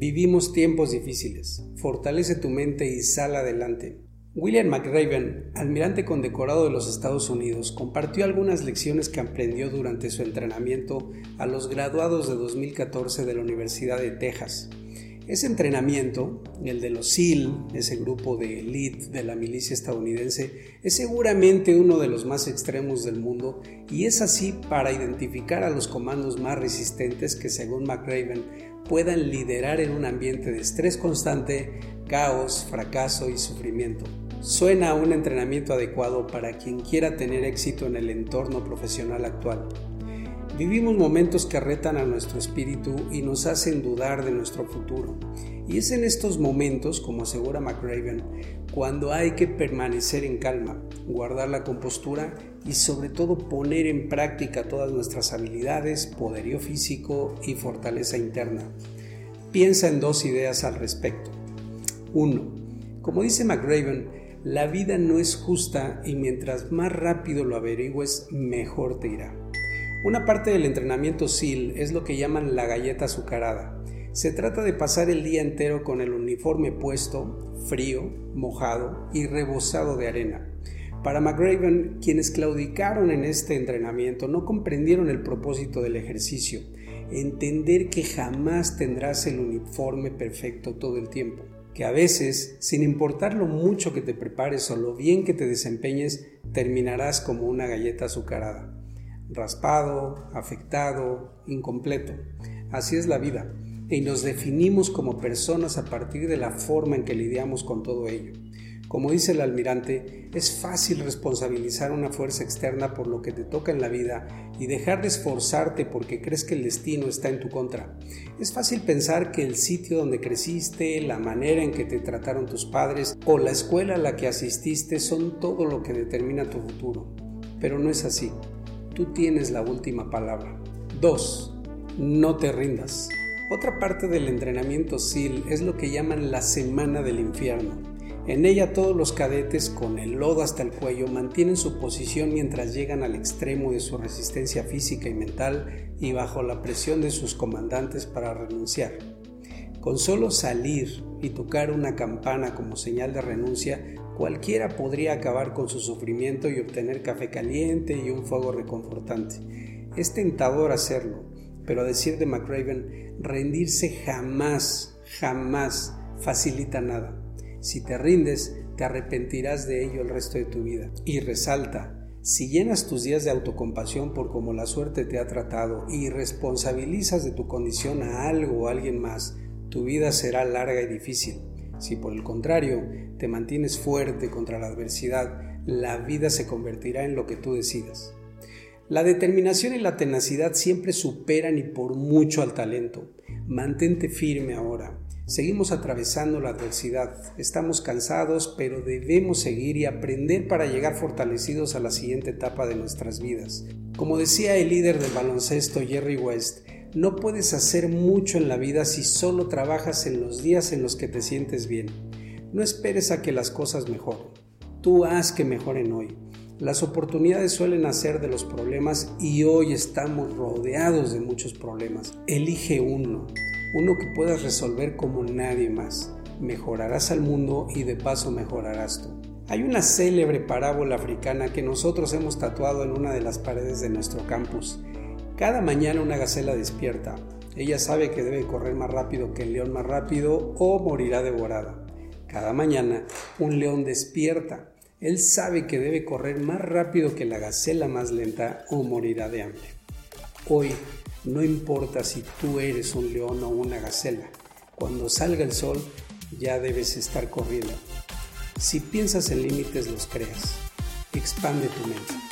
Vivimos tiempos difíciles. Fortalece tu mente y sal adelante. William McRaven, almirante condecorado de los Estados Unidos, compartió algunas lecciones que aprendió durante su entrenamiento a los graduados de 2014 de la Universidad de Texas. Ese entrenamiento, el de los SEAL, ese grupo de elite de la milicia estadounidense, es seguramente uno de los más extremos del mundo y es así para identificar a los comandos más resistentes que según McRaven puedan liderar en un ambiente de estrés constante, caos, fracaso y sufrimiento. Suena a un entrenamiento adecuado para quien quiera tener éxito en el entorno profesional actual. Vivimos momentos que retan a nuestro espíritu y nos hacen dudar de nuestro futuro. Y es en estos momentos, como asegura McRaven, cuando hay que permanecer en calma, guardar la compostura y sobre todo poner en práctica todas nuestras habilidades, poderío físico y fortaleza interna. Piensa en dos ideas al respecto. 1. Como dice McRaven, la vida no es justa y mientras más rápido lo averigües, mejor te irá. Una parte del entrenamiento SEAL es lo que llaman la galleta azucarada. Se trata de pasar el día entero con el uniforme puesto, frío, mojado y rebosado de arena. Para McRaven, quienes claudicaron en este entrenamiento no comprendieron el propósito del ejercicio, entender que jamás tendrás el uniforme perfecto todo el tiempo, que a veces, sin importar lo mucho que te prepares o lo bien que te desempeñes, terminarás como una galleta azucarada, raspado, afectado, incompleto. Así es la vida, y nos definimos como personas a partir de la forma en que lidiamos con todo ello. Como dice el almirante, es fácil responsabilizar una fuerza externa por lo que te toca en la vida y dejar de esforzarte porque crees que el destino está en tu contra. Es fácil pensar que el sitio donde creciste, la manera en que te trataron tus padres o la escuela a la que asististe son todo lo que determina tu futuro. Pero no es así. Tú tienes la última palabra. 2. No te rindas. Otra parte del entrenamiento SEAL es lo que llaman la semana del infierno. En ella todos los cadetes con el lodo hasta el cuello mantienen su posición mientras llegan al extremo de su resistencia física y mental y bajo la presión de sus comandantes para renunciar. Con solo salir y tocar una campana como señal de renuncia, cualquiera podría acabar con su sufrimiento y obtener café caliente y un fuego reconfortante. Es tentador hacerlo, pero a decir de McRaven, rendirse jamás, jamás facilita nada. Si te rindes, te arrepentirás de ello el resto de tu vida. Y resalta, si llenas tus días de autocompasión por cómo la suerte te ha tratado y responsabilizas de tu condición a algo o a alguien más, tu vida será larga y difícil. Si por el contrario te mantienes fuerte contra la adversidad, la vida se convertirá en lo que tú decidas. La determinación y la tenacidad siempre superan y por mucho al talento. Mantente firme ahora. Seguimos atravesando la adversidad, estamos cansados, pero debemos seguir y aprender para llegar fortalecidos a la siguiente etapa de nuestras vidas. Como decía el líder del baloncesto Jerry West, no puedes hacer mucho en la vida si solo trabajas en los días en los que te sientes bien. No esperes a que las cosas mejoren. Tú haz que mejoren hoy. Las oportunidades suelen nacer de los problemas y hoy estamos rodeados de muchos problemas. Elige uno uno que puedas resolver como nadie más. Mejorarás al mundo y de paso mejorarás tú. Hay una célebre parábola africana que nosotros hemos tatuado en una de las paredes de nuestro campus. Cada mañana una gacela despierta. Ella sabe que debe correr más rápido que el león más rápido o morirá devorada. Cada mañana un león despierta. Él sabe que debe correr más rápido que la gacela más lenta o morirá de hambre. Hoy no importa si tú eres un león o una gacela, cuando salga el sol ya debes estar corriendo. Si piensas en límites los creas. Expande tu mente.